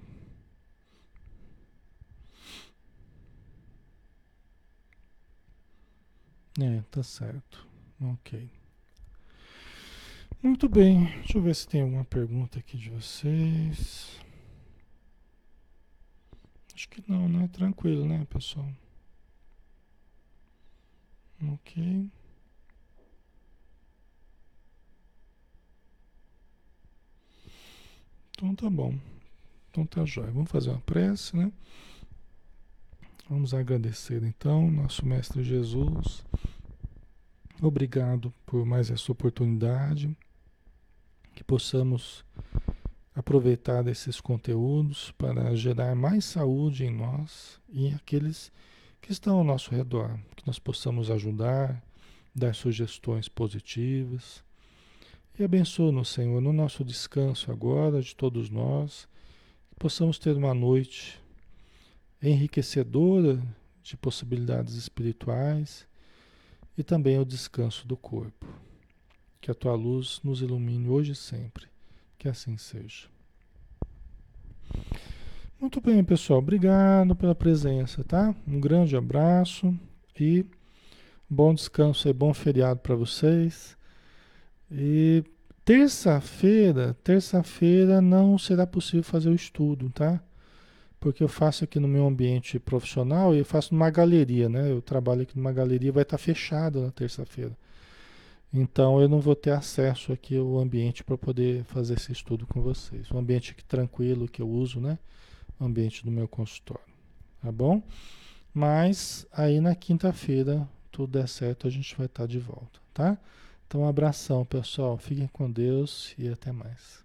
É, tá certo. Ok. Muito bem. Deixa eu ver se tem alguma pergunta aqui de vocês. Acho que não, né? Tranquilo, né, pessoal? Ok. Então tá bom. Então tá jóia. Vamos fazer uma prece, né? Vamos agradecer então, nosso Mestre Jesus. Obrigado por mais essa oportunidade, que possamos aproveitar desses conteúdos para gerar mais saúde em nós e aqueles que estão ao nosso redor, que nós possamos ajudar, dar sugestões positivas. E abençoa-nos, Senhor, no nosso descanso agora de todos nós, que possamos ter uma noite enriquecedora de possibilidades espirituais e também o descanso do corpo. Que a tua luz nos ilumine hoje e sempre. Que assim seja. Muito bem, pessoal. Obrigado pela presença, tá? Um grande abraço e bom descanso e bom feriado para vocês. E terça-feira, terça-feira não será possível fazer o estudo, tá? porque eu faço aqui no meu ambiente profissional e eu faço numa galeria, né? Eu trabalho aqui numa galeria, vai estar fechada na terça-feira. Então eu não vou ter acesso aqui ao ambiente para poder fazer esse estudo com vocês. Um ambiente aqui tranquilo que eu uso, né? O ambiente do meu consultório. Tá bom? Mas aí na quinta-feira, tudo der certo, a gente vai estar de volta, tá? Então um abração, pessoal. Fiquem com Deus e até mais.